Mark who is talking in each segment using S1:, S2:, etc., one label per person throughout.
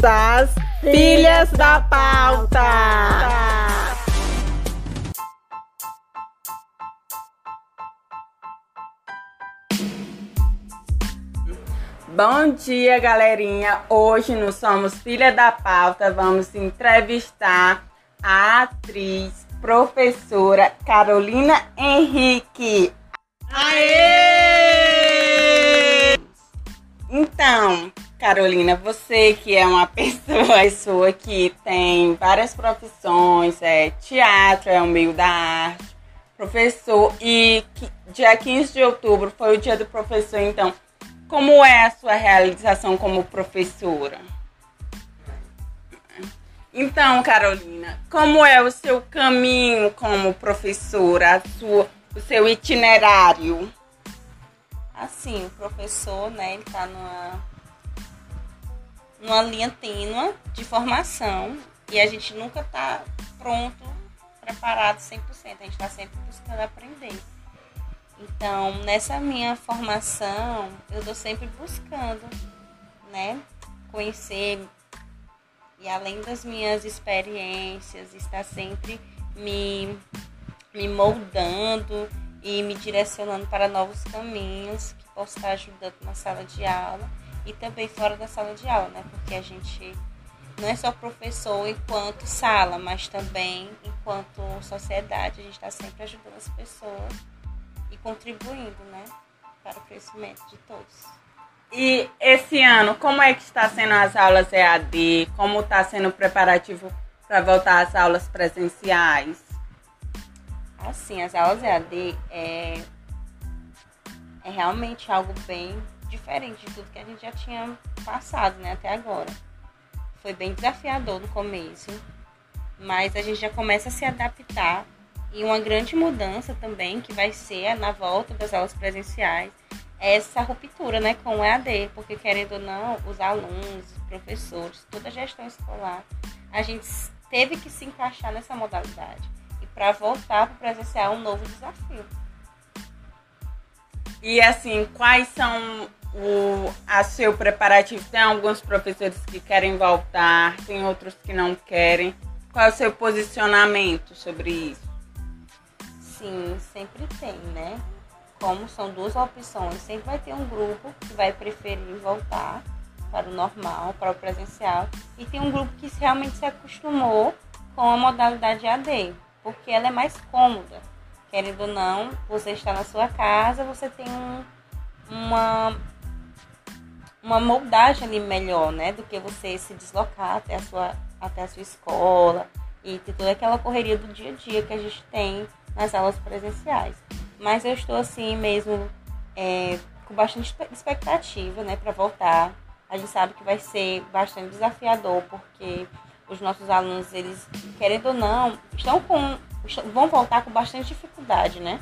S1: Das Filhas da Pauta. Bom dia, galerinha. Hoje nós somos Filha da Pauta. Vamos entrevistar a atriz, professora Carolina Henrique. Aê! Então, Carolina, você que é uma pessoa, pessoa que tem várias profissões, é teatro, é o meio da arte, professor, e que, dia 15 de outubro foi o dia do professor, então, como é a sua realização como professora? Então, Carolina, como é o seu caminho como professora, sua, o seu itinerário?
S2: Assim, o professor, né, ele tá numa, numa linha tênua de formação e a gente nunca tá pronto, preparado 100%. A gente está sempre buscando aprender. Então, nessa minha formação, eu estou sempre buscando, né, conhecer e além das minhas experiências, está sempre me, me moldando e me direcionando para novos caminhos que posso estar ajudando na sala de aula e também fora da sala de aula, né? Porque a gente não é só professor enquanto sala, mas também enquanto sociedade, a gente está sempre ajudando as pessoas e contribuindo, né? Para o crescimento de todos.
S1: E esse ano, como é que está sendo as aulas EAD? Como está sendo o preparativo para voltar às aulas presenciais?
S2: Assim, as aulas EAD é, é realmente algo bem diferente de tudo que a gente já tinha passado, né, até agora. Foi bem desafiador no começo, mas a gente já começa a se adaptar. E uma grande mudança também que vai ser na volta das aulas presenciais é essa ruptura né, com o EAD, porque querendo ou não, os alunos, os professores, toda a gestão escolar, a gente teve que se encaixar nessa modalidade para voltar para o presencial um novo desafio.
S1: E assim, quais são o a seu preparativo? Tem alguns professores que querem voltar, tem outros que não querem. Qual é o seu posicionamento sobre isso?
S2: Sim, sempre tem, né? Como são duas opções, sempre vai ter um grupo que vai preferir voltar para o normal, para o presencial, e tem um grupo que realmente se acostumou com a modalidade AD porque ela é mais cômoda. Querendo ou não, você está na sua casa, você tem um, uma, uma moldagem ali melhor, né? Do que você se deslocar até a sua, até a sua escola e ter toda aquela correria do dia a dia que a gente tem nas aulas presenciais. Mas eu estou assim mesmo é, com bastante expectativa, né, para voltar. A gente sabe que vai ser bastante desafiador, porque os nossos alunos, eles, querendo ou não, estão com. vão voltar com bastante dificuldade, né?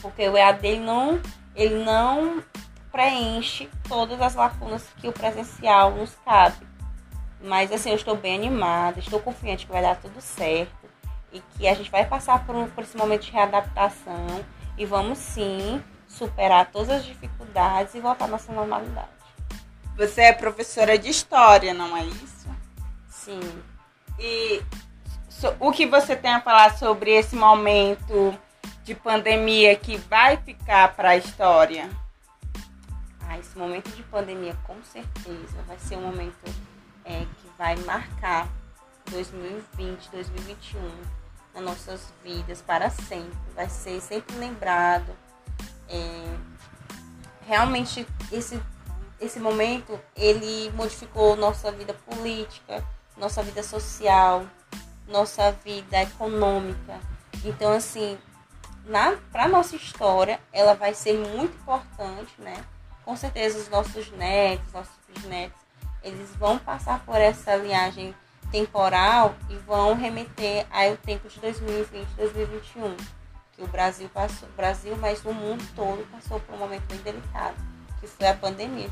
S2: Porque o EAD ele não, ele não preenche todas as lacunas que o presencial nos cabe. Mas assim, eu estou bem animada, estou confiante que vai dar tudo certo e que a gente vai passar por, um, por esse momento de readaptação e vamos sim superar todas as dificuldades e voltar à nossa normalidade.
S1: Você é professora de história, não é isso?
S2: Sim.
S1: E so, o que você tem a falar sobre esse momento de pandemia que vai ficar para a história?
S2: Ah, esse momento de pandemia, com certeza, vai ser um momento é, que vai marcar 2020, 2021 nas nossas vidas para sempre. Vai ser sempre lembrado. É, realmente, esse, esse momento, ele modificou nossa vida política, nossa vida social, nossa vida econômica. Então, assim, para nossa história, ela vai ser muito importante, né? Com certeza, os nossos netos, nossos bisnetos, eles vão passar por essa linhagem temporal e vão remeter ao tempo de 2020, 2021, que o Brasil passou, Brasil, mas o mundo todo passou por um momento bem delicado, que foi a pandemia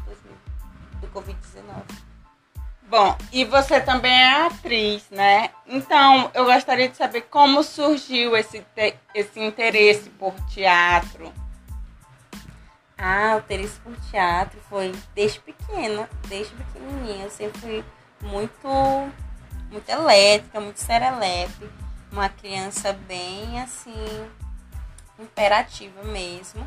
S2: do Covid-19.
S1: Bom, e você também é atriz, né? Então, eu gostaria de saber como surgiu esse, esse interesse por teatro.
S2: Ah, o interesse por teatro foi desde pequena, desde pequenininha. Eu sempre fui muito, muito elétrica, muito serelepe. Uma criança bem assim, imperativa mesmo.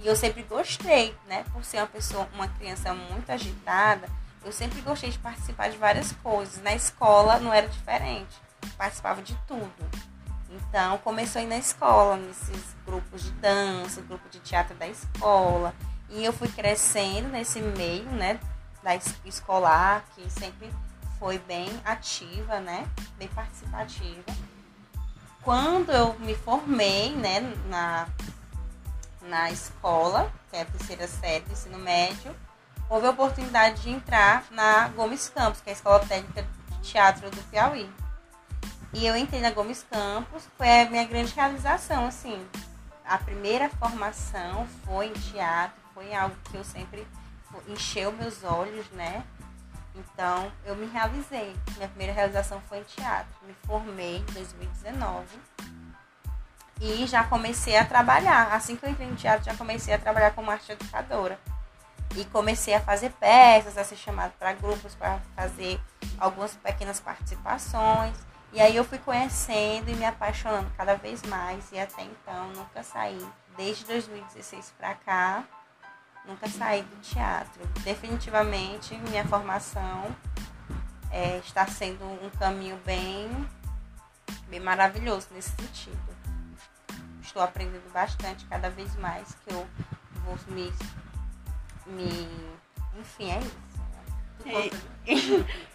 S2: E eu sempre gostei, né? Por ser uma pessoa, uma criança muito agitada, eu sempre gostei de participar de várias coisas. Na escola não era diferente. participava de tudo. Então, começou a ir na escola, nesses grupos de dança, grupo de teatro da escola. E eu fui crescendo nesse meio, né, da escolar, que sempre foi bem ativa, né, bem participativa. Quando eu me formei, né, na, na escola, que é a terceira série do ensino médio, houve a oportunidade de entrar na Gomes Campos, que é a Escola Técnica de Teatro do Piauí. E eu entrei na Gomes Campos, foi a minha grande realização, assim. A primeira formação foi em teatro, foi algo que eu sempre encheu meus olhos, né? Então, eu me realizei. Minha primeira realização foi em teatro. Me formei em 2019 e já comecei a trabalhar. Assim que eu entrei em teatro, já comecei a trabalhar como arte educadora. E comecei a fazer peças, a ser chamado para grupos para fazer algumas pequenas participações. E aí eu fui conhecendo e me apaixonando cada vez mais e até então nunca saí. Desde 2016 para cá, nunca saí do teatro. Definitivamente minha formação é, está sendo um caminho bem, bem maravilhoso nesse sentido. Estou aprendendo bastante cada vez mais que eu vou me. Me enfim, é isso.
S1: Né?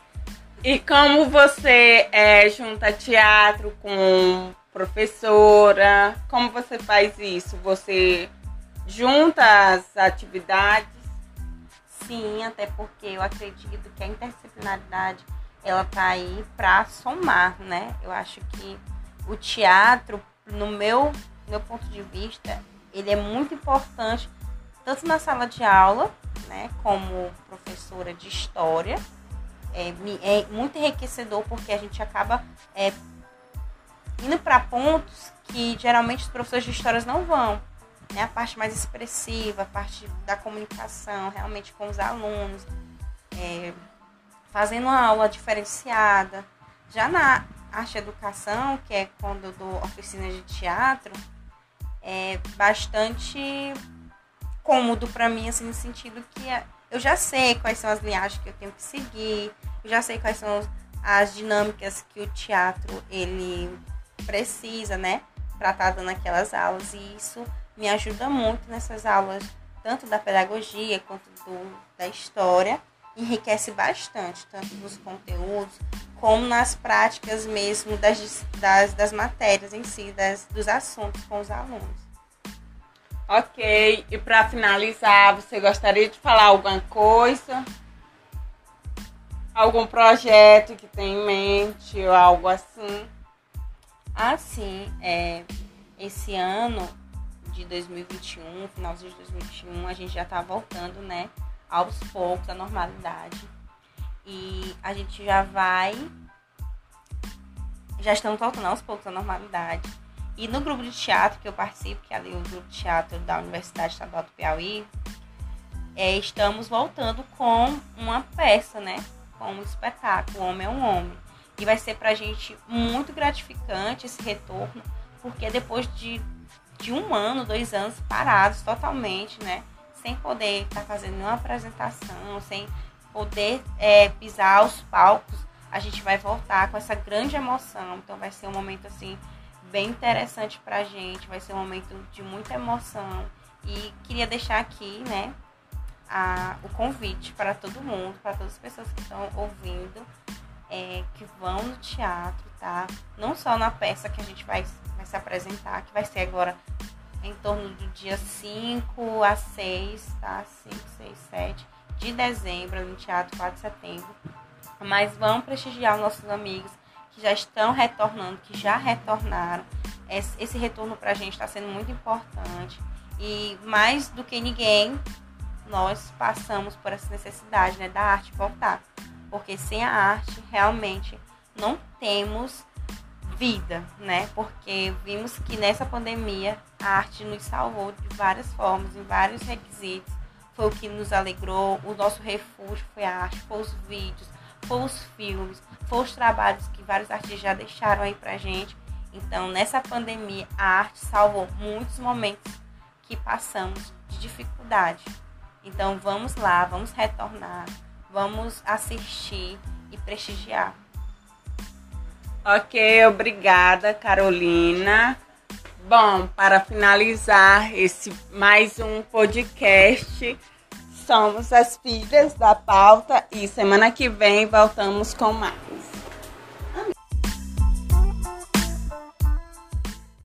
S1: E como você é, junta teatro com professora? Como você faz isso? Você junta as atividades?
S2: Sim, até porque eu acredito que a interdisciplinaridade ela tá aí para somar, né? Eu acho que o teatro, no meu, meu ponto de vista, ele é muito importante tanto na sala de aula, né, como professora de história, é, é muito enriquecedor porque a gente acaba é, indo para pontos que geralmente os professores de histórias não vão. Né? A parte mais expressiva, a parte da comunicação, realmente com os alunos, é, fazendo uma aula diferenciada. Já na arte educação, que é quando eu dou oficina de teatro, é bastante cômodo para mim, assim, no sentido que é, eu já sei quais são as linhagens que eu tenho que seguir, eu já sei quais são as dinâmicas que o teatro ele precisa, né, para estar tá dando aquelas aulas e isso me ajuda muito nessas aulas, tanto da pedagogia quanto do, da história, enriquece bastante, tanto nos conteúdos como nas práticas mesmo das, das, das matérias em si, das, dos assuntos com os alunos.
S1: Ok, e para finalizar, você gostaria de falar alguma coisa? Algum projeto que tem em mente ou algo assim?
S2: Ah, sim. É, esse ano de 2021, finalzinho de 2021, a gente já tá voltando, né? Aos poucos, à normalidade. E a gente já vai. Já estamos voltando aos poucos à normalidade. E no grupo de teatro que eu participo, que é ali o grupo de teatro da Universidade Estadual do Piauí, é, estamos voltando com uma peça, né? Com um espetáculo, Homem é um Homem. E vai ser pra gente muito gratificante esse retorno, porque depois de, de um ano, dois anos parados totalmente, né? Sem poder estar tá fazendo nenhuma apresentação, sem poder é, pisar os palcos, a gente vai voltar com essa grande emoção. Então vai ser um momento assim bem interessante pra gente, vai ser um momento de muita emoção. E queria deixar aqui, né, a, o convite para todo mundo, para todas as pessoas que estão ouvindo, é, que vão no teatro, tá? Não só na peça que a gente vai, vai se apresentar, que vai ser agora em torno do dia 5 a 6, tá? 5, 6, 7 de dezembro, no Teatro 4 de Setembro. Mas vão prestigiar os nossos amigos que já estão retornando, que já retornaram. Esse retorno para a gente está sendo muito importante. E mais do que ninguém, nós passamos por essa necessidade né, da arte voltar. Porque sem a arte, realmente, não temos vida, né? Porque vimos que nessa pandemia a arte nos salvou de várias formas, em vários requisitos. Foi o que nos alegrou, o nosso refúgio foi a arte, foi os vídeos, foi os filmes, foi os trabalhos que vários artistas já deixaram aí pra gente. Então, nessa pandemia, a arte salvou muitos momentos que passamos de dificuldade. Então, vamos lá, vamos retornar, vamos assistir e prestigiar.
S1: Ok, obrigada, Carolina. Bom, para finalizar esse mais um podcast, somos as filhas da pauta e semana que vem voltamos com mais.